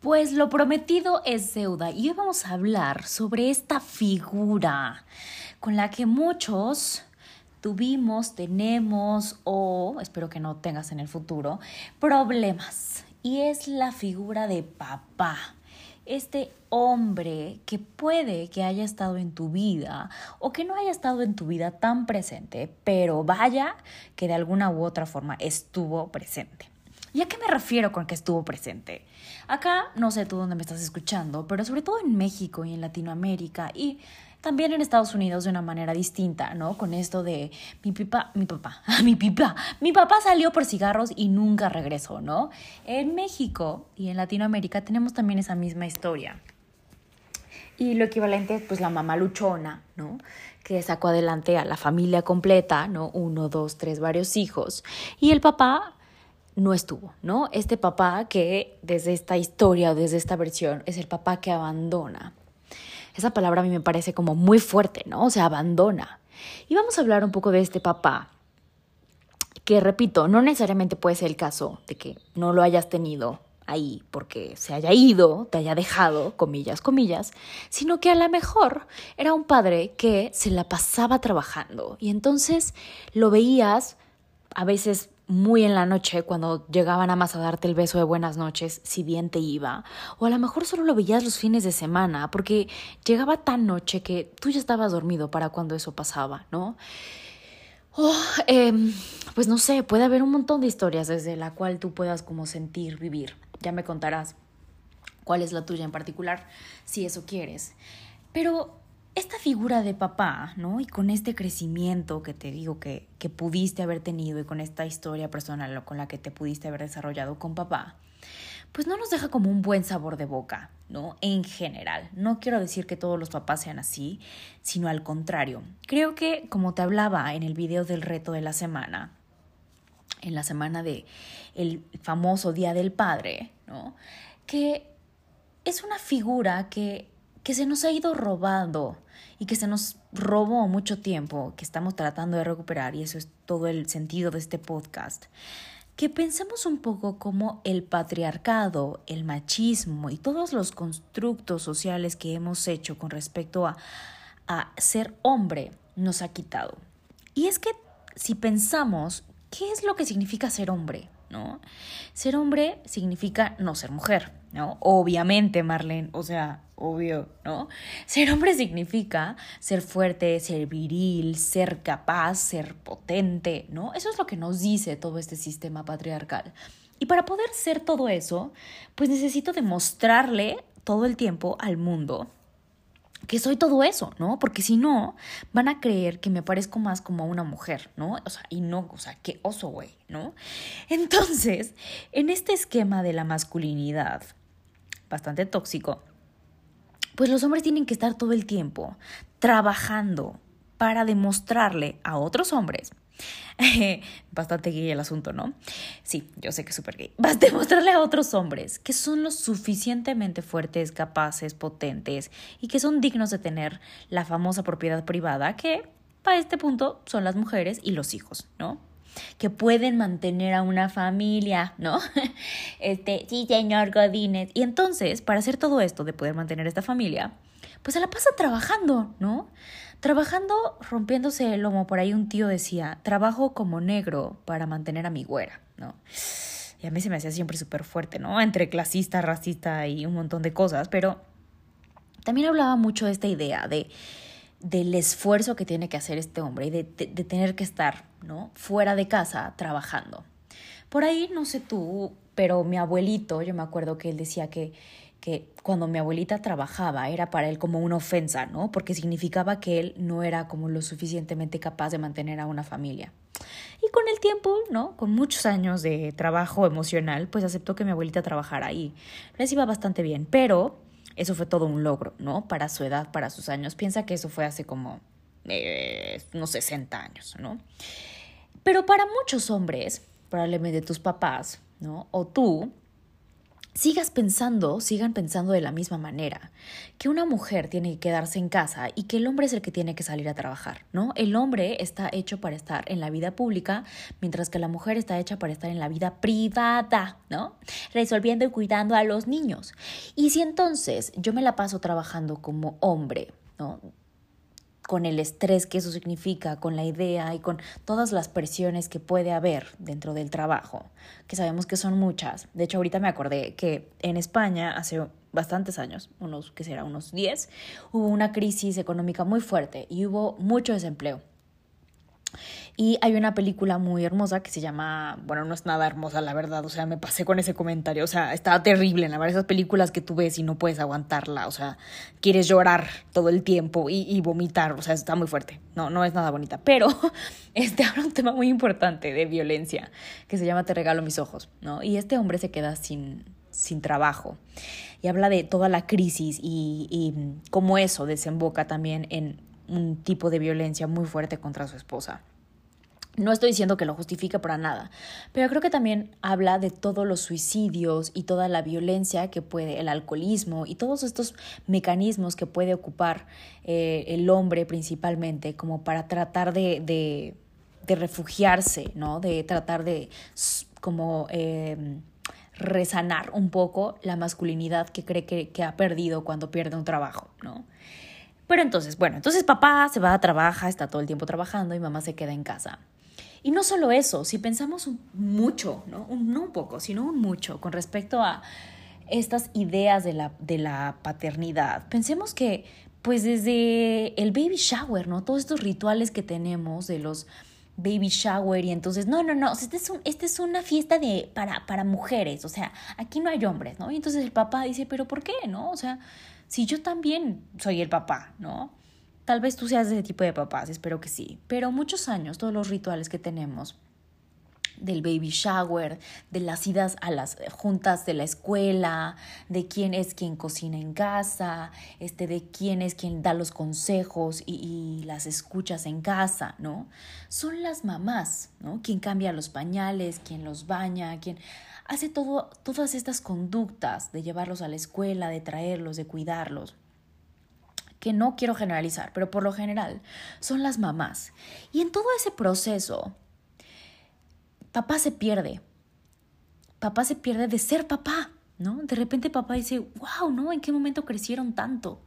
Pues lo prometido es deuda y hoy vamos a hablar sobre esta figura con la que muchos tuvimos, tenemos o espero que no tengas en el futuro problemas y es la figura de papá. Este hombre que puede que haya estado en tu vida o que no haya estado en tu vida tan presente, pero vaya que de alguna u otra forma estuvo presente. ¿Y a qué me refiero con que estuvo presente? Acá, no sé tú dónde me estás escuchando, pero sobre todo en México y en Latinoamérica y también en Estados Unidos de una manera distinta, ¿no? Con esto de mi pipa, mi papá, mi pipa, mi papá salió por cigarros y nunca regresó, ¿no? En México y en Latinoamérica tenemos también esa misma historia. Y lo equivalente es pues la mamá luchona, ¿no? Que sacó adelante a la familia completa, ¿no? Uno, dos, tres, varios hijos. Y el papá no estuvo, ¿no? Este papá que desde esta historia o desde esta versión es el papá que abandona. Esa palabra a mí me parece como muy fuerte, ¿no? O sea, abandona. Y vamos a hablar un poco de este papá, que repito, no necesariamente puede ser el caso de que no lo hayas tenido ahí porque se haya ido, te haya dejado, comillas, comillas, sino que a lo mejor era un padre que se la pasaba trabajando y entonces lo veías a veces muy en la noche cuando llegaban a más a darte el beso de buenas noches, si bien te iba, o a lo mejor solo lo veías los fines de semana, porque llegaba tan noche que tú ya estabas dormido para cuando eso pasaba, ¿no? Oh, em, pues no sé, puede haber un montón de historias desde la cual tú puedas como sentir, vivir. Ya me contarás cuál es la tuya en particular, si eso quieres. Pero esta figura de papá, ¿no? Y con este crecimiento que te digo que, que pudiste haber tenido y con esta historia personal con la que te pudiste haber desarrollado con papá, pues no nos deja como un buen sabor de boca, ¿no? En general. No quiero decir que todos los papás sean así, sino al contrario. Creo que, como te hablaba en el video del reto de la semana, en la semana de el famoso Día del Padre, ¿no? Que es una figura que que se nos ha ido robando y que se nos robó mucho tiempo, que estamos tratando de recuperar, y eso es todo el sentido de este podcast, que pensemos un poco cómo el patriarcado, el machismo y todos los constructos sociales que hemos hecho con respecto a, a ser hombre nos ha quitado. Y es que si pensamos, ¿qué es lo que significa ser hombre? ¿No? Ser hombre significa no ser mujer, ¿no? Obviamente, Marlene, o sea, obvio, ¿no? Ser hombre significa ser fuerte, ser viril, ser capaz, ser potente, ¿no? Eso es lo que nos dice todo este sistema patriarcal. Y para poder ser todo eso, pues necesito demostrarle todo el tiempo al mundo que soy todo eso, ¿no? Porque si no, van a creer que me parezco más como una mujer, ¿no? O sea, y no, o sea, qué oso, güey, ¿no? Entonces, en este esquema de la masculinidad, bastante tóxico, pues los hombres tienen que estar todo el tiempo trabajando para demostrarle a otros hombres Bastante gay el asunto, ¿no? Sí, yo sé que es súper gay. Vas a demostrarle a otros hombres que son lo suficientemente fuertes, capaces, potentes y que son dignos de tener la famosa propiedad privada que, para este punto, son las mujeres y los hijos, ¿no? que pueden mantener a una familia, ¿no? Este, sí, señor Godínez. Y entonces, para hacer todo esto de poder mantener esta familia, pues se la pasa trabajando, ¿no? Trabajando rompiéndose el lomo. Por ahí un tío decía, trabajo como negro para mantener a mi güera, ¿no? Y a mí se me hacía siempre súper fuerte, ¿no? Entre clasista, racista y un montón de cosas, pero también hablaba mucho de esta idea de del esfuerzo que tiene que hacer este hombre y de, de, tener que estar, ¿no? Fuera de casa trabajando. Por ahí, no sé tú, pero mi abuelito, yo me acuerdo que él decía que, que cuando mi abuelita trabajaba era para él como una ofensa, ¿no? Porque significaba que él no era como lo suficientemente capaz de mantener a una familia. Y con el tiempo, ¿no? Con muchos años de trabajo emocional, pues aceptó que mi abuelita trabajara ahí. Les iba bastante bien, pero eso fue todo un logro, ¿no? Para su edad, para sus años. Piensa que eso fue hace como eh, unos 60 años, ¿no? Pero para muchos hombres, probablemente tus papás, ¿no? O tú, sigas pensando, sigan pensando de la misma manera, que una mujer tiene que quedarse en casa y que el hombre es el que tiene que salir a trabajar, ¿no? El hombre está hecho para estar en la vida pública, mientras que la mujer está hecha para estar en la vida privada, ¿no? Resolviendo y cuidando a los niños. Y si entonces yo me la paso trabajando como hombre, ¿no? Con el estrés que eso significa, con la idea y con todas las presiones que puede haber dentro del trabajo, que sabemos que son muchas. De hecho, ahorita me acordé que en España hace bastantes años, unos que será unos 10, hubo una crisis económica muy fuerte y hubo mucho desempleo. Y hay una película muy hermosa que se llama, bueno, no es nada hermosa, la verdad, o sea, me pasé con ese comentario, o sea, estaba terrible, la verdad, esas películas que tú ves y no puedes aguantarla, o sea, quieres llorar todo el tiempo y, vomitar, o sea, está muy fuerte, no, no es nada bonita, pero este habla un tema muy importante de violencia, que se llama Te regalo mis ojos, ¿no? Y este hombre se queda sin, sin trabajo y habla de toda la crisis y, y cómo eso desemboca también en un tipo de violencia muy fuerte contra su esposa. No estoy diciendo que lo justifique para nada, pero creo que también habla de todos los suicidios y toda la violencia que puede, el alcoholismo y todos estos mecanismos que puede ocupar eh, el hombre principalmente como para tratar de, de, refugiarse, ¿no? De tratar de como eh, resanar un poco la masculinidad que cree que, que ha perdido cuando pierde un trabajo, ¿no? Pero entonces, bueno, entonces papá se va a trabajar, está todo el tiempo trabajando y mamá se queda en casa. Y no solo eso, si pensamos mucho, ¿no? Un, no un poco, sino un mucho con respecto a estas ideas de la, de la paternidad, pensemos que pues desde el baby shower, ¿no? Todos estos rituales que tenemos de los baby shower y entonces, no, no, no, este es, un, este es una fiesta de, para, para mujeres, o sea, aquí no hay hombres, ¿no? Y entonces el papá dice, pero ¿por qué, no? O sea, si yo también soy el papá, ¿no? Tal vez tú seas ese tipo de papás, espero que sí, pero muchos años, todos los rituales que tenemos del baby shower, de las idas a las juntas de la escuela, de quién es quien cocina en casa, este, de quién es quien da los consejos y, y, las escuchas en casa, ¿no? Son las mamás, ¿no? Quien cambia los pañales, quien los baña, quien hace todo, todas estas conductas de llevarlos a la escuela, de traerlos, de cuidarlos, que no quiero generalizar, pero por lo general son las mamás. Y en todo ese proceso, papá se pierde. Papá se pierde de ser papá, ¿no? De repente papá dice, wow, ¿no? ¿En qué momento crecieron tanto?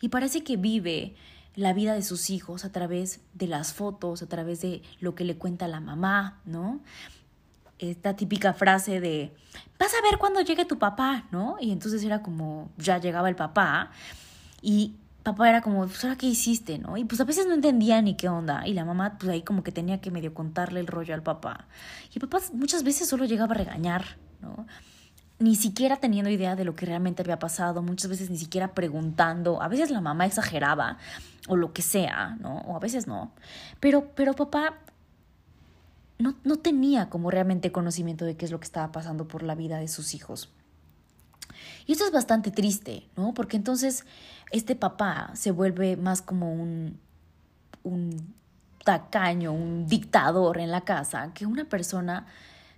Y parece que vive la vida de sus hijos a través de las fotos, a través de lo que le cuenta la mamá, ¿no? esta típica frase de, vas a ver cuando llegue tu papá, ¿no? Y entonces era como, ya llegaba el papá y papá era como, pues ahora qué hiciste, ¿no? Y pues a veces no entendía ni qué onda. Y la mamá, pues ahí como que tenía que medio contarle el rollo al papá. Y el papá muchas veces solo llegaba a regañar, ¿no? Ni siquiera teniendo idea de lo que realmente había pasado, muchas veces ni siquiera preguntando. A veces la mamá exageraba o lo que sea, ¿no? O a veces no. Pero, pero papá no, no tenía como realmente conocimiento de qué es lo que estaba pasando por la vida de sus hijos. Y esto es bastante triste, ¿no? Porque entonces este papá se vuelve más como un, un tacaño, un dictador en la casa, que una persona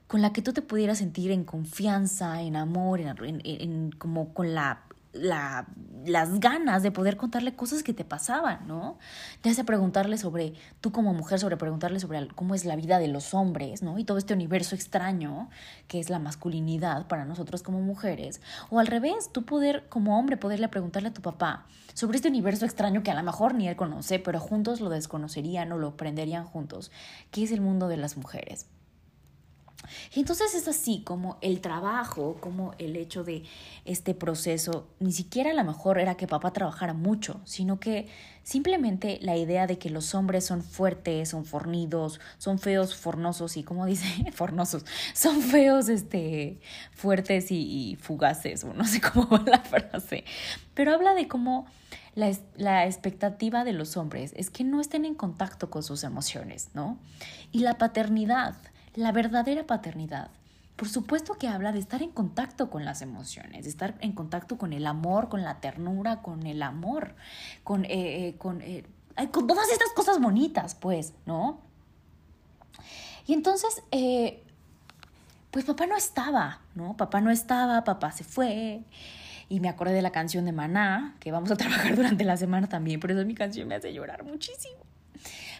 con la que tú te pudieras sentir en confianza, en amor, en, en como con la la, las ganas de poder contarle cosas que te pasaban, ¿no? Ya sea preguntarle sobre, tú como mujer, sobre preguntarle sobre cómo es la vida de los hombres, ¿no? Y todo este universo extraño que es la masculinidad para nosotros como mujeres. O al revés, tú poder, como hombre, poderle preguntarle a tu papá sobre este universo extraño que a lo mejor ni él conoce, pero juntos lo desconocerían o lo aprenderían juntos, que es el mundo de las mujeres. Entonces es así como el trabajo, como el hecho de este proceso, ni siquiera a lo mejor era que papá trabajara mucho, sino que simplemente la idea de que los hombres son fuertes, son fornidos, son feos, fornosos y como dice, fornosos, son feos, este, fuertes y, y fugaces, o no sé cómo va la frase, pero habla de cómo la, la, expectativa de los hombres es que no estén en contacto con sus emociones, ¿no? Y la paternidad, la verdadera paternidad, por supuesto que habla de estar en contacto con las emociones, de estar en contacto con el amor, con la ternura, con el amor, con, eh, eh, con, eh, con todas estas cosas bonitas, pues, ¿no? Y entonces, pues papá no estaba, ¿no? Papá no estaba, papá se fue. Y me acordé de la canción de Maná, que vamos a trabajar durante la semana también, por eso mi canción me hace llorar muchísimo.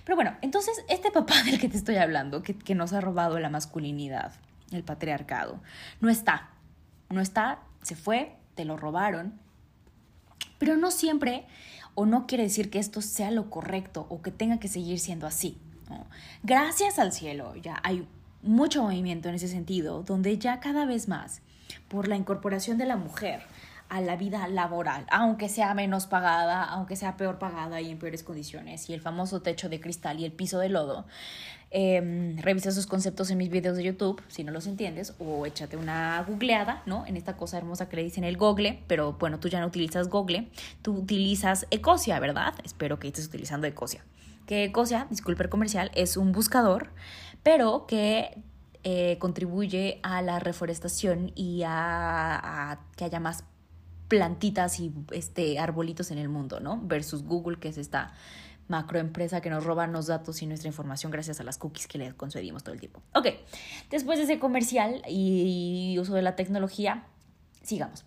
Pero bueno, entonces este papá del que te estoy hablando, que, que nos ha robado la masculinidad, el patriarcado. No está, no está, se fue, te lo robaron. Pero no siempre, o no quiere decir que esto sea lo correcto o que tenga que seguir siendo así. Gracias al cielo, ya hay mucho movimiento en ese sentido, donde ya cada vez más, por la incorporación de la mujer a la vida laboral, aunque sea menos pagada, aunque sea peor pagada y en peores condiciones, y el famoso techo de cristal y el piso de lodo, eh, revisa esos conceptos en mis videos de YouTube, si no los entiendes, o échate una googleada, ¿no? En esta cosa hermosa que le dicen el Google, pero bueno, tú ya no utilizas Google, tú utilizas Ecosia, ¿verdad? Espero que estés utilizando Ecosia. Que Ecosia, disculpe el comercial, es un buscador, pero que eh, contribuye a la reforestación y a que haya más plantitas y este, arbolitos en el mundo, ¿no? Versus Google, que es esta macroempresa que nos roba los datos y nuestra información gracias a las cookies que le concedimos todo el tiempo. Ok, después de ese comercial y uso de la tecnología, sigamos.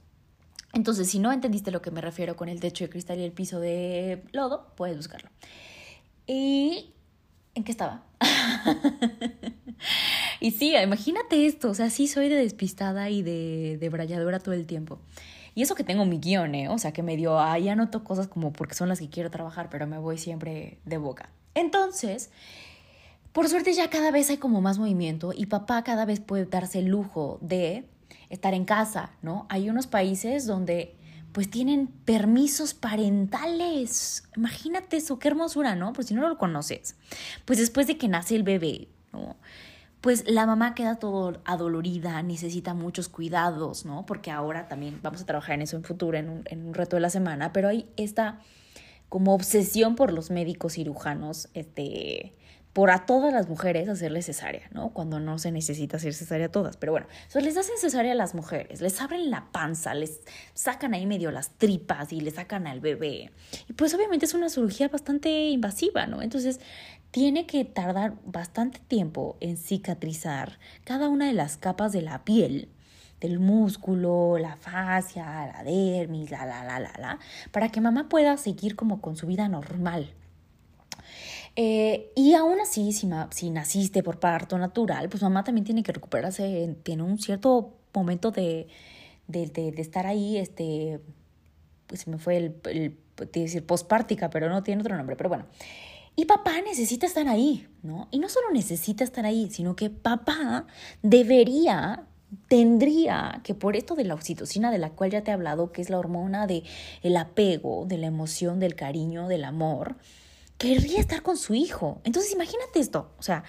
Entonces, si no entendiste lo que me refiero con el techo de cristal y el piso de lodo, puedes buscarlo. ¿Y en qué estaba? y sí, imagínate esto, o sea, sí soy de despistada y de, de bralladora todo el tiempo. Y eso que tengo mi guion, ¿eh? O sea, que me dio, ahí anoto cosas como porque son las que quiero trabajar, pero me voy siempre de boca. Entonces, por suerte ya cada vez hay como más movimiento y papá cada vez puede darse el lujo de estar en casa, ¿no? Hay unos países donde pues tienen permisos parentales. Imagínate eso, qué hermosura, ¿no? Por si no lo conoces. Pues después de que nace el bebé, ¿no? Pues la mamá queda todo adolorida, necesita muchos cuidados, ¿no? Porque ahora también vamos a trabajar en eso en futuro, en un, en un reto de la semana, pero hay esta como obsesión por los médicos cirujanos, este, por a todas las mujeres hacerles cesárea, ¿no? Cuando no se necesita hacer cesárea a todas. Pero bueno, entonces les hacen cesárea a las mujeres, les abren la panza, les sacan ahí medio las tripas y le sacan al bebé. Y pues obviamente es una cirugía bastante invasiva, ¿no? Entonces tiene que tardar bastante tiempo en cicatrizar cada una de las capas de la piel del músculo, la fascia, la dermis, la, la, la, la, la, para que mamá pueda seguir como con su vida normal. Eh, y aún así, si, si naciste por parto natural, pues mamá también tiene que recuperarse, tiene un cierto momento de, de, de, estar ahí, este, pues se me fue el, el decir postpártica, pero no tiene otro nombre, pero bueno. Y papá necesita estar ahí, ¿no? Y no solo necesita estar ahí, sino que papá debería, tendría que por esto de la oxitocina de la cual ya te he hablado, que es la hormona de el apego, de la emoción, del cariño, del amor, querría estar con su hijo. Entonces imagínate esto, o sea,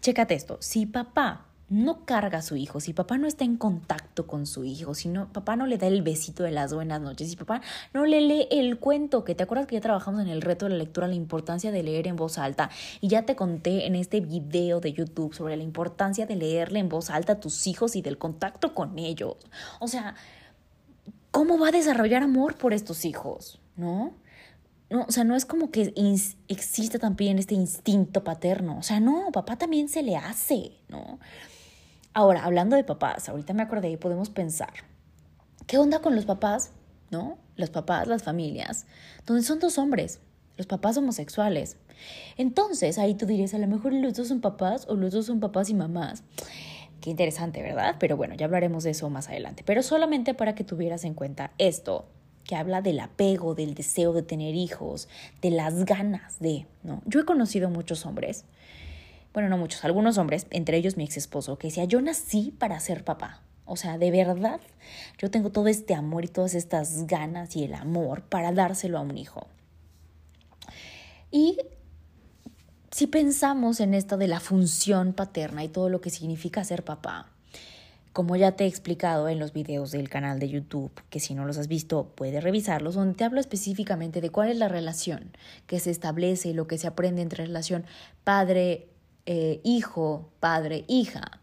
chécate esto, si papá no carga a su hijo, si papá no está en contacto con su hijo, si no, papá no le da el besito de las buenas noches, si papá no le lee el cuento, que te acuerdas que ya trabajamos en el reto de la lectura, la importancia de leer en voz alta, y ya te conté en este video de YouTube sobre la importancia de leerle en voz alta a tus hijos y del contacto con ellos. O sea, ¿cómo va a desarrollar amor por estos hijos? ¿No? No, o sea, no es como que existe también este instinto paterno. O sea, no, papá también se le hace, ¿no? Ahora, hablando de papás, ahorita me acordé y podemos pensar, ¿qué onda con los papás? ¿No? Los papás, las familias, donde son dos hombres, los papás homosexuales. Entonces, ahí tú dirías, a lo mejor los dos son papás o los dos son papás y mamás. Qué interesante, ¿verdad? Pero bueno, ya hablaremos de eso más adelante. Pero solamente para que tuvieras en cuenta esto, que habla del apego, del deseo de tener hijos, de las ganas de, ¿no? Yo he conocido muchos hombres bueno, no muchos, algunos hombres, entre ellos mi ex esposo, que decía, yo nací para ser papá. O sea, de verdad, yo tengo todo este amor y todas estas ganas y el amor para dárselo a un hijo. Y si pensamos en esto de la función paterna y todo lo que significa ser papá, Como ya te he explicado en los videos del canal de YouTube, que si no los has visto puedes revisarlos, donde te hablo específicamente de cuál es la relación que se establece y lo que se aprende entre relación padre, eh, hijo, padre, hija.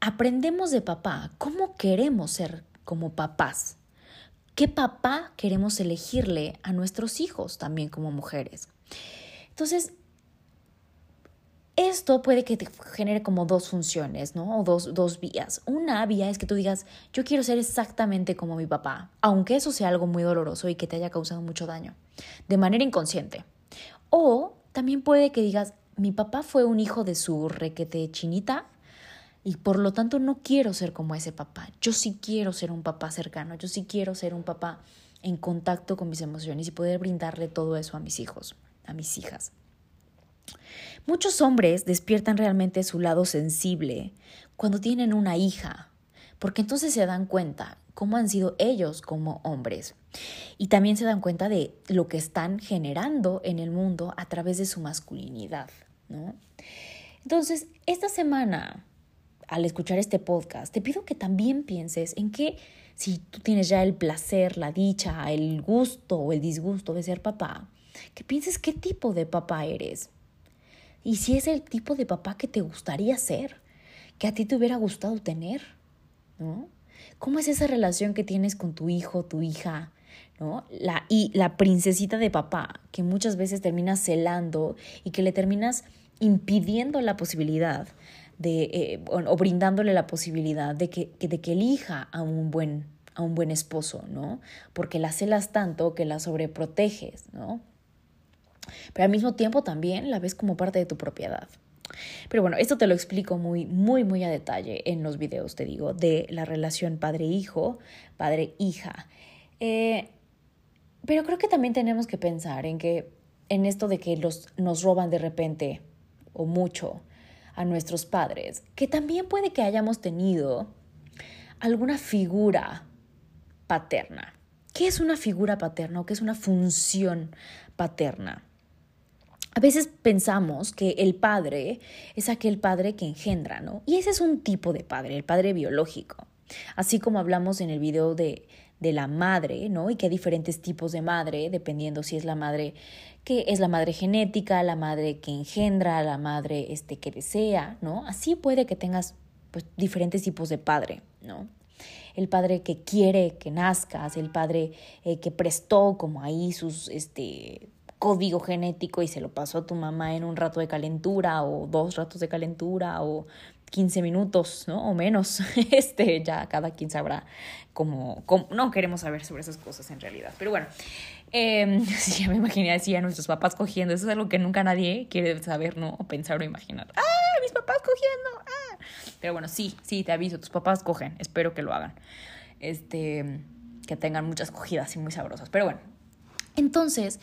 Aprendemos de papá cómo queremos ser como papás. ¿Qué papá queremos elegirle a nuestros hijos también como mujeres? Entonces, esto puede que te genere como dos funciones, ¿no? O dos, dos vías. Una vía es que tú digas, yo quiero ser exactamente como mi papá, aunque eso sea algo muy doloroso y que te haya causado mucho daño, de manera inconsciente. O también puede que digas, mi papá fue un hijo de su requete chinita y por lo tanto no quiero ser como ese papá. Yo sí quiero ser un papá cercano, yo sí quiero ser un papá en contacto con mis emociones y poder brindarle todo eso a mis hijos, a mis hijas. Muchos hombres despiertan realmente su lado sensible cuando tienen una hija, porque entonces se dan cuenta cómo han sido ellos como hombres y también se dan cuenta de lo que están generando en el mundo a través de su masculinidad, ¿no? Entonces, esta semana, al escuchar este podcast, te pido que también pienses en que si tú tienes ya el placer, la dicha, el gusto o el disgusto de ser papá, que pienses qué tipo de papá eres y si es el tipo de papá que te gustaría ser, que a ti te hubiera gustado tener, ¿no? ¿Cómo es esa relación que tienes con tu hijo, tu hija, ¿no? La, y la princesita de papá, que muchas veces terminas celando y que le terminas impidiendo la posibilidad de, eh, o, brindándole la posibilidad de que, de que elija a un buen a un buen esposo, ¿no? Porque la celas tanto que la sobreproteges, ¿no? pero al mismo tiempo también la ves como parte de tu propiedad. Pero bueno, esto te lo explico muy, muy, muy a detalle en los videos, te digo, de la relación padre-hijo, padre-hija. Eh, pero creo que también tenemos que pensar en que en esto de que los, nos roban de repente o mucho a nuestros padres, que también puede que hayamos tenido alguna figura paterna. ¿Qué es una figura paterna o qué es una función paterna? A veces pensamos que el padre es aquel padre que engendra, ¿no? Y ese es un tipo de padre, el padre biológico. Así como hablamos en el video de, de la madre, ¿no? Y que hay diferentes tipos de madre, dependiendo si es la madre que es la madre genética, la madre que engendra, la madre este, que desea, ¿no? Así puede que tengas pues, diferentes tipos de padre, ¿no? El padre que quiere que nazcas, el padre eh, que prestó como ahí sus, este, código genético y se lo pasó a tu mamá en un rato de calentura o dos ratos de calentura o 15 minutos, ¿no? O menos. Este, ya cada quien sabrá cómo, no queremos saber sobre esas cosas en realidad. Pero bueno, eh, ya me imaginé así a nuestros papás cogiendo. Eso es algo que nunca nadie quiere saber, ¿no? O pensar o imaginar. ¡Ah! Mis papás cogiendo. ¡Ah! Pero bueno, sí, sí, te aviso, tus papás cogen. Espero que lo hagan. Este, que tengan muchas cogidas y muy sabrosas. Pero bueno, entonces,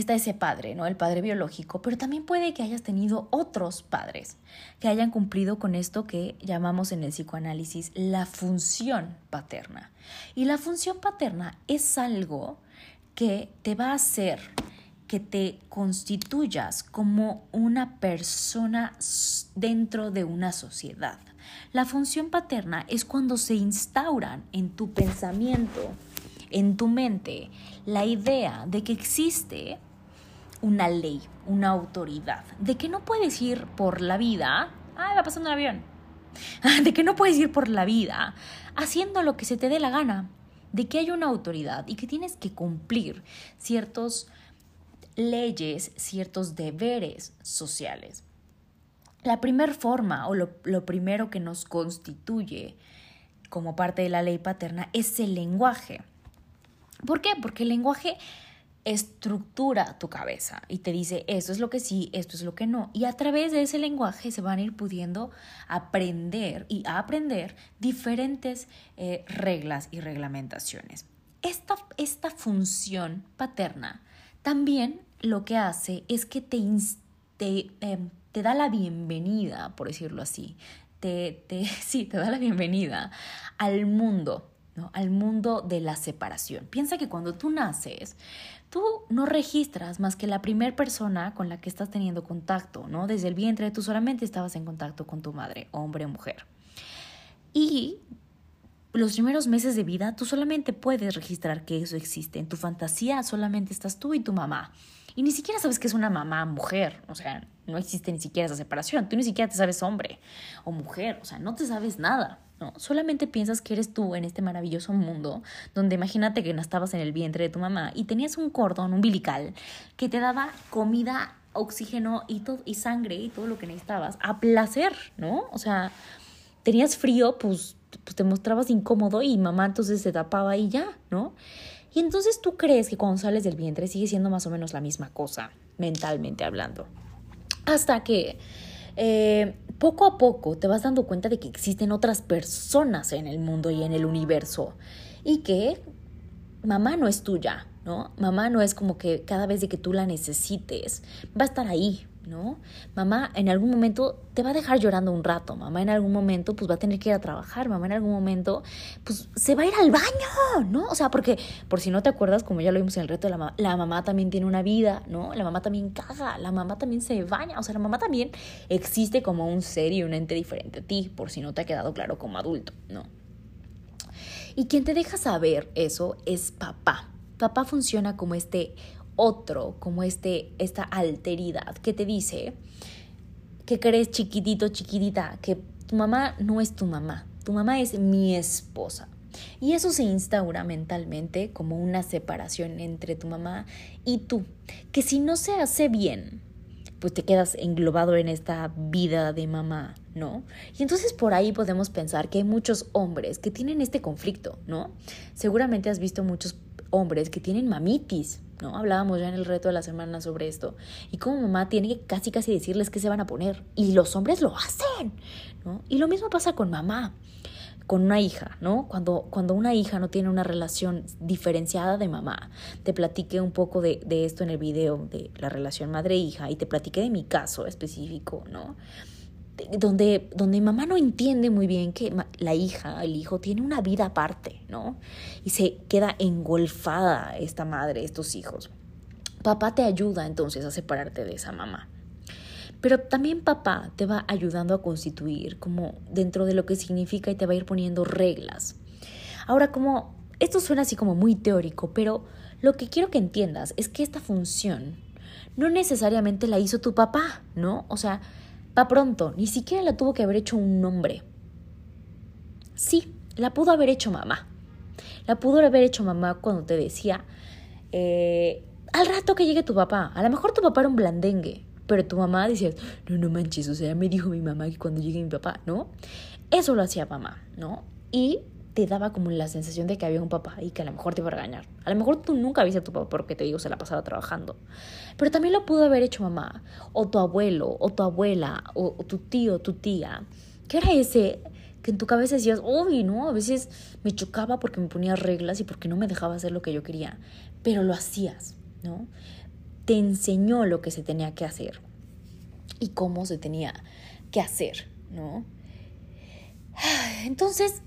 está ese padre, ¿no? El padre biológico, pero también puede que hayas tenido otros padres que hayan cumplido con esto que llamamos en el psicoanálisis la función paterna. Y la función paterna es algo que te va a hacer que te constituyas como una persona dentro de una sociedad. La función paterna es cuando se instauran en tu pensamiento, en tu mente, la idea de que existe una ley, una autoridad, de que no puedes ir por la vida, ah, va pasando un avión, de que no puedes ir por la vida haciendo lo que se te dé la gana, de que hay una autoridad y que tienes que cumplir ciertas leyes, ciertos deberes sociales. La primera forma o lo, lo primero que nos constituye como parte de la ley paterna es el lenguaje. ¿Por qué? Porque el lenguaje estructura tu cabeza y te dice esto es lo que sí, esto es lo que no. Y a través de ese lenguaje se van a ir pudiendo aprender y aprender diferentes eh, reglas y reglamentaciones. Esta, esta función paterna también lo que hace es que te, em, te da la bienvenida, por decirlo así. Te, te, sí, te da la bienvenida al mundo, ¿no? al mundo de la separación. Piensa que cuando tú naces, tú no registras más que la primera persona con la que estás teniendo contacto, ¿no? Desde el vientre tú solamente estabas en contacto con tu madre, hombre o mujer. Y los primeros meses de vida tú solamente puedes registrar que eso existe. En tu fantasía solamente estás tú y tu mamá. Y ni siquiera sabes que es una mamá mujer. O sea, no existe ni siquiera esa separación. Tú ni siquiera te sabes hombre o mujer. O sea, no te sabes nada. ¿No? Solamente piensas que eres tú en este maravilloso mundo donde imagínate que estabas en el vientre de tu mamá y tenías un cordón umbilical que te daba comida, oxígeno y, todo, y sangre y todo lo que necesitabas a placer, ¿no? O sea, tenías frío, pues, pues te mostrabas incómodo y mamá entonces se tapaba y ya, ¿no? Y entonces tú crees que cuando sales del vientre sigue siendo más o menos la misma cosa, mentalmente hablando. Hasta que eh, poco a poco te vas dando cuenta de que existen otras personas en el mundo y en el universo y que mamá no es tuya, ¿no? Mamá no es como que cada vez que tú la necesites va a estar ahí, ¿no? Mamá en algún momento te va a dejar llorando un rato, mamá en algún momento pues va a tener que ir a trabajar, mamá en algún momento pues se va a ir al baño, ¿no? O sea, porque por si no te acuerdas, como ya lo vimos en el reto la mamá, la mamá también tiene una vida, ¿no? La mamá también caga, la mamá también se baña, o sea, la mamá también existe como un ser y un ente diferente a ti, por si no te ha quedado claro como adulto, ¿no? Y quien te deja saber eso es papá. Papá funciona como este otro, como este, esta alteridad que te dice que crees chiquitito, chiquitita, que tu mamá no es tu mamá, tu mamá es mi esposa. Y eso se instaura mentalmente como una separación entre tu mamá y tú, que si no se hace bien, pues te quedas englobado en esta vida de mamá, ¿no? Y entonces por ahí podemos pensar que hay muchos hombres que tienen este conflicto, ¿no? Seguramente has visto muchos hombres que tienen mamitis, ¿no? Hablábamos ya en el reto de la semana sobre esto. Y como mamá tiene que casi casi decirles qué se van a poner. Y los hombres lo hacen, ¿no? Y lo mismo pasa con mamá, con una hija, ¿no? Cuando, cuando una hija no tiene una relación diferenciada de mamá. Te platiqué un poco de, de esto en el video de la relación madre-hija y te platiqué de mi caso específico, ¿no? Donde, donde mamá no entiende muy bien que la hija, el hijo, tiene una vida aparte, ¿no? Y se queda engolfada esta madre, estos hijos. Papá te ayuda entonces a separarte de esa mamá. Pero también papá te va ayudando a constituir como dentro de lo que significa y te va a ir poniendo reglas. Ahora, como esto suena así como muy teórico, pero lo que quiero que entiendas es que esta función no necesariamente la hizo tu papá, ¿no? O sea, Va pronto, ni siquiera la tuvo que haber hecho un nombre. Sí, la pudo haber hecho mamá. La pudo haber hecho mamá cuando te decía, eh, al rato que llegue tu papá, a lo mejor tu papá era un blandengue, pero tu mamá decía, no, no manches, o sea, me dijo mi mamá que cuando llegue mi papá, ¿no? Eso lo hacía mamá, ¿no? Y te daba como la sensación de que había un papá y que a lo mejor te iba a regañar. A lo mejor tú nunca viste a tu papá porque te digo, se la pasaba trabajando. Pero también lo pudo haber hecho mamá, o tu abuelo, o tu abuela, o, tu tío, tu tía. ¿Qué era ese que en tu cabeza decías, uy, no, a veces me chocaba porque me ponía reglas y porque no me dejaba hacer lo que yo quería, pero lo hacías, ¿no? Te enseñó lo que se tenía que hacer y cómo se tenía que hacer, ¿no? Entonces,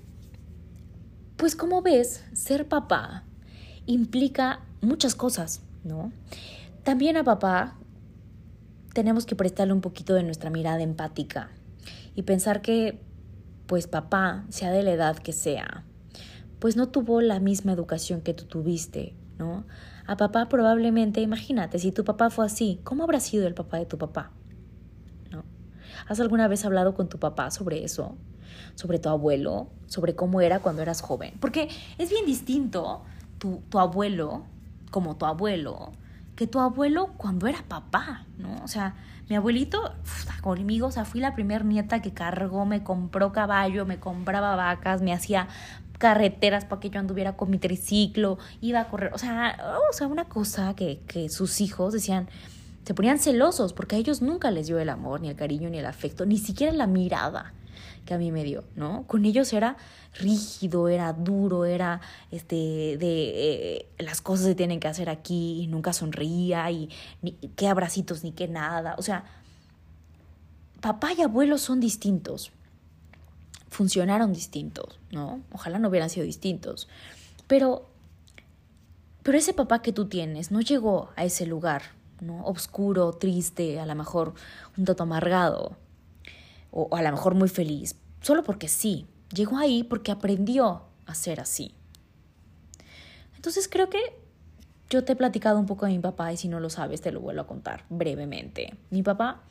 pues como ves, ser papá implica muchas cosas, ¿no? También a papá tenemos que prestarle un poquito de nuestra mirada empática y pensar que, pues papá, sea de la edad que sea, pues no tuvo la misma educación que tú tuviste, ¿no? A papá probablemente, imagínate, si tu papá fue así, ¿cómo habrá sido el papá de tu papá? ¿No? ¿Has alguna vez hablado con tu papá sobre eso? sobre tu abuelo, sobre cómo era cuando eras joven. Porque es bien distinto tu, tu abuelo, como tu abuelo, que tu abuelo cuando era papá, ¿no? O sea, mi abuelito conmigo, o sea, fui la primera nieta que cargó, me compró caballo, me compraba vacas, me hacía carreteras para que yo anduviera con mi triciclo, iba a correr, o sea, o sea una cosa que, que sus hijos decían, se ponían celosos porque a ellos nunca les dio el amor, ni el cariño, ni el afecto, ni siquiera la mirada que a mí me dio, ¿no? Con ellos era rígido, era duro, era este de eh, las cosas se tienen que hacer aquí y nunca sonreía y ni qué abracitos ni qué nada, o sea, papá y abuelo son distintos. Funcionaron distintos, ¿no? Ojalá no hubieran sido distintos. Pero pero ese papá que tú tienes no llegó a ese lugar, ¿no? Obscuro, triste, a lo mejor un tanto amargado, o, a lo mejor muy feliz, solo porque sí, Llegó ahí porque aprendió a ser así. Entonces creo que yo te he platicado un poco de mi papá y si no lo sabes te lo vuelvo a contar brevemente. Mi papá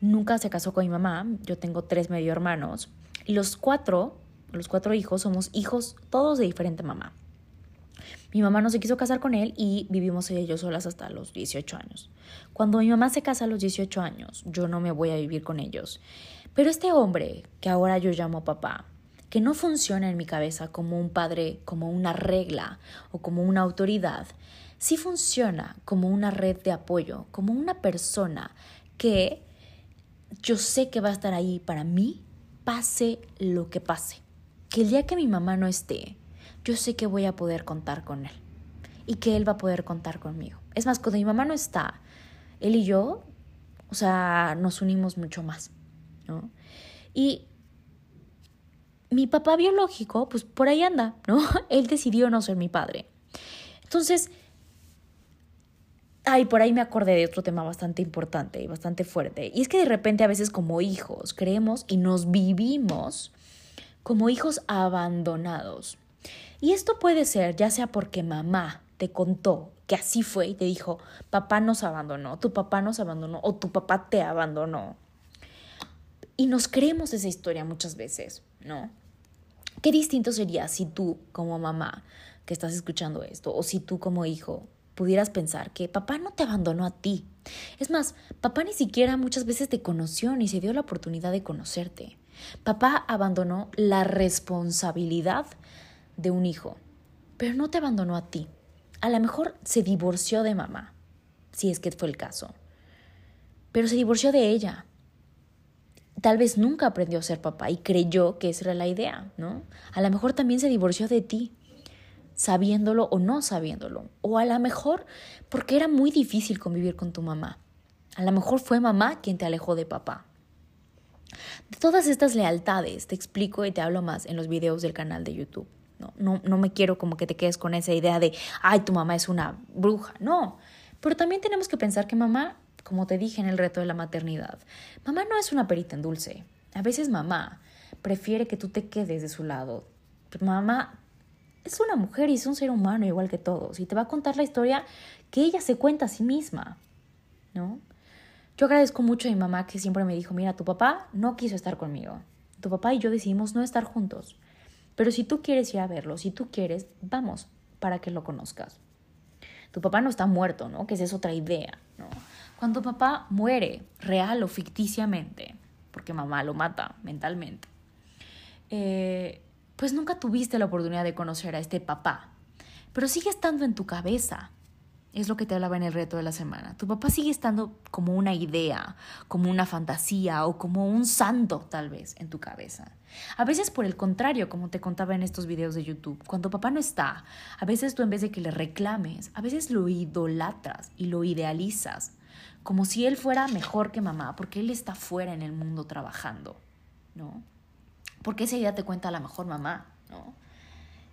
nunca se casó con mi mamá, yo tengo tres medio hermanos y los cuatro, los cuatro hijos somos hijos todos de diferente mamá. Mi mamá no se quiso casar con él y vivimos ella y yo solas hasta los 18 años. Cuando mi mamá se casa a los 18 años, yo no me voy a vivir con ellos. Pero este hombre, que ahora yo llamo papá, que no funciona en mi cabeza como un padre, como una regla o como una autoridad, sí funciona como una red de apoyo, como una persona que yo sé que va a estar ahí para mí, pase lo que pase. Que el día que mi mamá no esté, yo sé que voy a poder contar con él y que él va a poder contar conmigo. Es más, cuando mi mamá no está, él y yo, o sea, nos unimos mucho más, ¿no? Y mi papá biológico, pues por ahí anda, ¿no? Él decidió no ser mi padre. Entonces, ay, por ahí me acordé de otro tema bastante importante y bastante fuerte. Y es que de repente a veces como hijos creemos y nos vivimos como hijos abandonados. Y esto puede ser ya sea porque mamá te contó que así fue y te dijo, papá nos abandonó, tu papá nos abandonó o tu papá te abandonó. Y nos creemos esa historia muchas veces, ¿no? Qué distinto sería si tú como mamá que estás escuchando esto o si tú como hijo pudieras pensar que papá no te abandonó a ti. Es más, papá ni siquiera muchas veces te conoció ni se dio la oportunidad de conocerte. Papá abandonó la responsabilidad de un hijo, pero no te abandonó a ti. A lo mejor se divorció de mamá, si es que fue el caso, pero se divorció de ella tal vez nunca aprendió a ser papá y creyó que esa era la idea, ¿no? A lo mejor también se divorció de ti, sabiéndolo o no sabiéndolo. O a lo mejor porque era muy difícil convivir con tu mamá. A lo mejor fue mamá quien te alejó de papá. De todas estas lealtades te explico y te hablo más en los videos del canal de YouTube. No, no, no me quiero como que te quedes con esa idea de, ay, tu mamá es una bruja. No, pero también tenemos que pensar que mamá como te dije en el reto de la maternidad, mamá no es una perita en dulce. A veces mamá prefiere que tú te quedes de su lado. mamá es una mujer y es un ser humano igual que todos y te va a contar la historia que ella se cuenta a sí misma, ¿no? Yo agradezco mucho a mi mamá que siempre me dijo, mira, tu papá no quiso estar conmigo. Tu papá y yo decidimos no estar juntos. Pero si tú quieres ir a verlo, si tú quieres, vamos para que lo conozcas. Tu papá no está muerto, ¿no? Que esa es otra idea, ¿no? Cuando papá muere, real o ficticiamente, porque mamá lo mata mentalmente, eh, pues nunca tuviste la oportunidad de conocer a este papá, pero sigue estando en tu cabeza. Es lo que te hablaba en el reto de la semana. Tu papá sigue estando como una idea, como una fantasía o como un santo tal vez en tu cabeza. A veces por el contrario, como te contaba en estos videos de YouTube, cuando papá no está, a veces tú en vez de que le reclames, a veces lo idolatras y lo idealizas como si él fuera mejor que mamá, porque él está fuera en el mundo trabajando, ¿no? Porque esa idea te cuenta la mejor mamá, ¿no?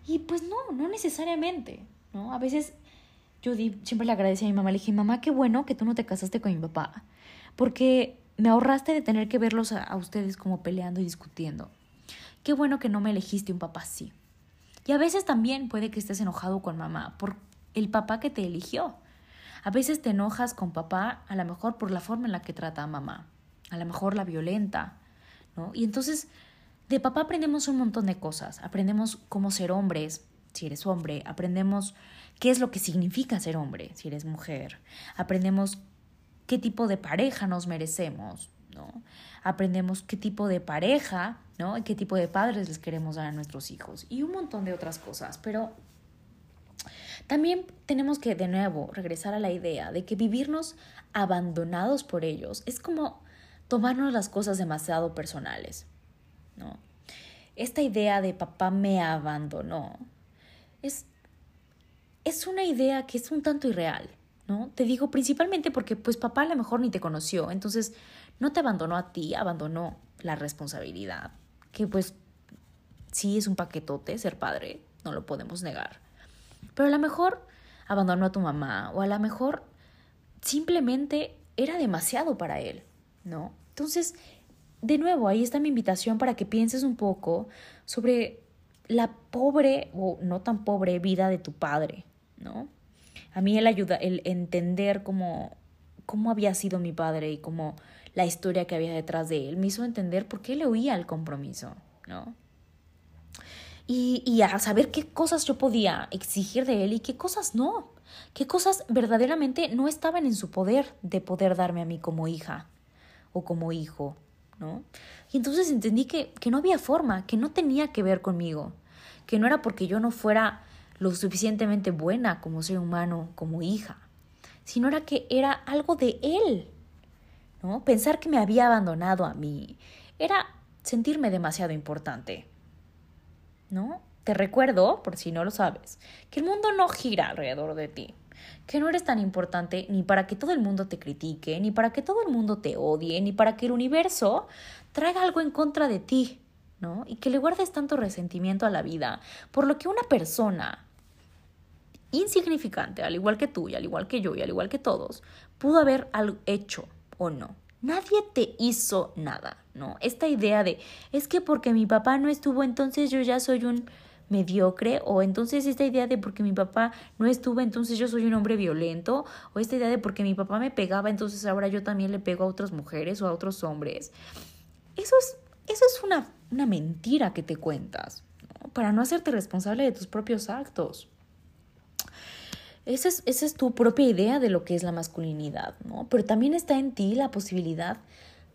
Y pues no, no necesariamente, ¿no? A veces yo siempre le agradecí a mi mamá, le dije, mamá, qué bueno que tú no te casaste con mi papá, porque me ahorraste de tener que verlos a, a ustedes como peleando y discutiendo. Qué bueno que no me elegiste un papá así. Y a veces también puede que estés enojado con mamá por el papá que te eligió. A veces te enojas con papá, a lo mejor por la forma en la que trata a mamá, a lo mejor la violenta, ¿no? Y entonces de papá aprendemos un montón de cosas. Aprendemos cómo ser hombres, si eres hombre, aprendemos qué es lo que significa ser hombre, si eres mujer, aprendemos qué tipo de pareja nos merecemos, ¿no? Aprendemos qué tipo de pareja, ¿no? Y qué tipo de padres les queremos dar a nuestros hijos y un montón de otras cosas, pero también tenemos que de nuevo regresar a la idea de que vivirnos abandonados por ellos es como tomarnos las cosas demasiado personales, ¿no? Esta idea de papá me abandonó es, es una idea que es un tanto irreal, ¿no? Te digo principalmente porque pues papá a lo mejor ni te conoció, entonces no te abandonó a ti, abandonó la responsabilidad, que pues sí es un paquetote ser padre, no lo podemos negar. Pero a lo mejor abandonó a tu mamá o a lo mejor simplemente era demasiado para él, ¿no? Entonces, de nuevo, ahí está mi invitación para que pienses un poco sobre la pobre o no tan pobre vida de tu padre, ¿no? A mí él ayuda, el entender cómo, cómo había sido mi padre y cómo la historia que había detrás de él me hizo entender por qué le oía el compromiso, ¿no? Y, y a saber qué cosas yo podía exigir de él y qué cosas no, qué cosas verdaderamente no estaban en su poder de poder darme a mí como hija o como hijo, ¿no? Y entonces entendí que, que no había forma, que no tenía que ver conmigo, que no era porque yo no fuera lo suficientemente buena como ser humano, como hija, sino era que era algo de él, ¿no? Pensar que me había abandonado a mí era sentirme demasiado importante, ¿no? Te recuerdo, por si no lo sabes, que el mundo no gira alrededor de ti, que no eres tan importante ni para que todo el mundo te critique, ni para que todo el mundo te odie, ni para que el universo traiga algo en contra de ti, ¿no? Y que le guardes tanto resentimiento a la vida, por lo que una persona insignificante, al igual que tú y al igual que yo y al igual que todos, pudo haber hecho o no. Nadie te hizo nada, ¿no? Esta idea de, es que porque mi papá no estuvo, entonces yo ya soy un mediocre, o entonces esta idea de porque mi papá no estuvo, entonces yo soy un hombre violento, o esta idea de porque mi papá me pegaba, entonces ahora yo también le pego a otras mujeres o a otros hombres. Eso es, eso es una, una mentira que te cuentas, ¿no? para no hacerte responsable de tus propios actos. Esa es, es tu propia idea de lo que es la masculinidad, ¿no? Pero también está en ti la posibilidad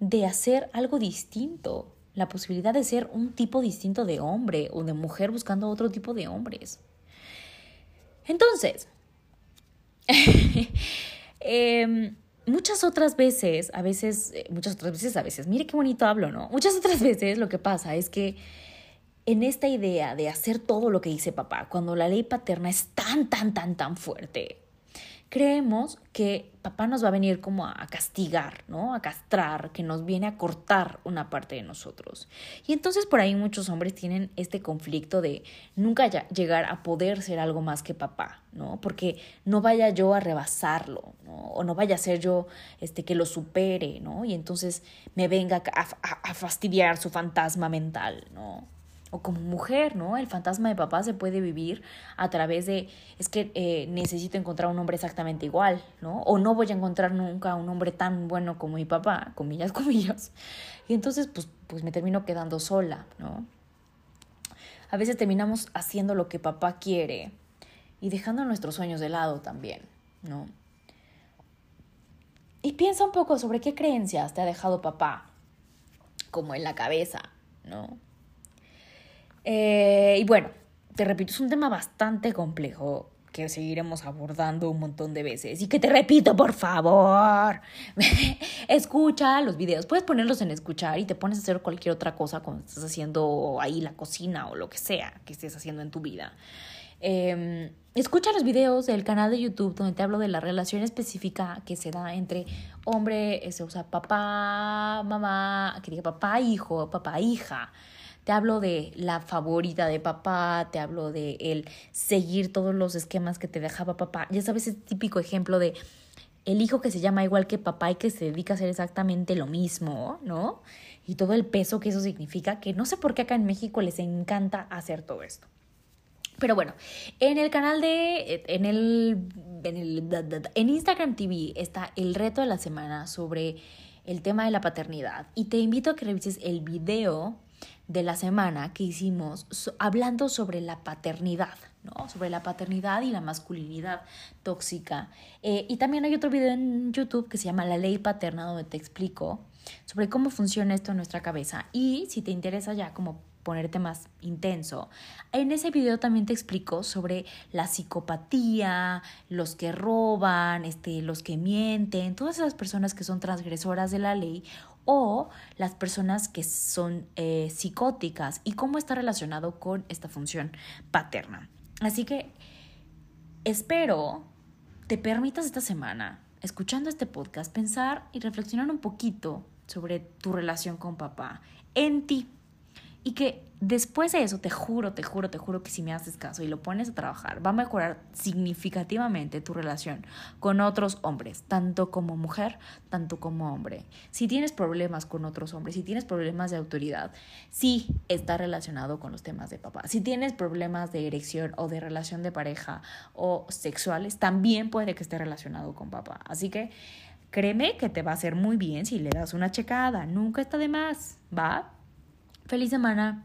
de hacer algo distinto, la posibilidad de ser un tipo distinto de hombre o de mujer buscando otro tipo de hombres. Entonces, em, muchas otras veces, a veces, eh, muchas otras veces, a veces, mire qué bonito hablo, ¿no? Muchas otras veces lo que pasa es que en esta idea de hacer todo lo que dice papá, cuando la ley paterna es tan, tan, tan, tan fuerte, creemos que papá nos va a venir como a castigar, ¿no? A castrar, que nos viene a cortar una parte de nosotros. Y entonces por ahí muchos hombres tienen este conflicto de nunca llegar a poder ser algo más que papá, ¿no? Porque no vaya yo a rebasarlo, ¿no? O no vaya a ser yo este que lo supere, ¿no? Y entonces me venga a, a fastidiar su fantasma mental, ¿no? O como mujer, ¿no? El fantasma de papá se puede vivir a través de, es que eh, necesito encontrar un hombre exactamente igual, ¿no? O no voy a encontrar nunca un hombre tan bueno como mi papá, comillas, comillas. Y entonces, pues, pues me termino quedando sola, ¿no? A veces terminamos haciendo lo que papá quiere y dejando nuestros sueños de lado también, ¿no? Y piensa un poco sobre qué creencias te ha dejado papá, como en la cabeza, ¿no? Eh, y bueno, te repito, es un tema bastante complejo que seguiremos abordando un montón de veces. Y que te repito, por favor, escucha los videos. Puedes ponerlos en escuchar y te pones a hacer cualquier otra cosa cuando estás haciendo ahí la cocina o lo que sea que estés haciendo en tu vida. Em, escucha los videos del canal de YouTube donde te hablo de la relación específica que se da entre hombre, se usa papá, mamá, que diga papá, hijo, papá, hija. Te hablo de la favorita de papá, te hablo de el seguir todos los esquemas que te dejaba papá. Ya sabes, ese típico ejemplo de el hijo que se llama igual que papá y que se dedica a hacer exactamente lo mismo, ¿no? Y todo el peso que eso significa, que no sé por qué acá en México les encanta hacer todo esto. Pero bueno, en el canal de, en el, en el, en Instagram TV está el reto de la semana sobre el tema de la paternidad y te invito a que revises el video de la semana que hicimos hablando sobre la paternidad, ¿no? Sobre la paternidad y la masculinidad tóxica. Eh, y también hay otro video en YouTube que se llama La ley paterna, donde te explico sobre cómo funciona esto en nuestra cabeza. Y si te interesa ya como ponerte más intenso. En ese video también te explico sobre la psicopatía, los que roban, este, los que mienten, todas esas personas que son transgresoras de la ley o las personas que son eh, psicóticas y cómo está relacionado con esta función paterna. Así que espero te permitas esta semana, escuchando este podcast, pensar y reflexionar un poquito sobre tu relación con papá, en ti y que después de eso, te juro, te juro, te juro que si me haces caso y lo pones a trabajar, va a mejorar significativamente tu relación con otros hombres, tanto como mujer, tanto como hombre. Si tienes problemas con otros hombres, si tienes problemas de autoridad, sí está relacionado con los temas de papá. Si tienes problemas de erección o de relación de pareja o sexuales, también puede que esté relacionado con papá. Así que créeme que te va a hacer muy bien si le das una checada. Nunca está de más, ¿va? Feliz semana.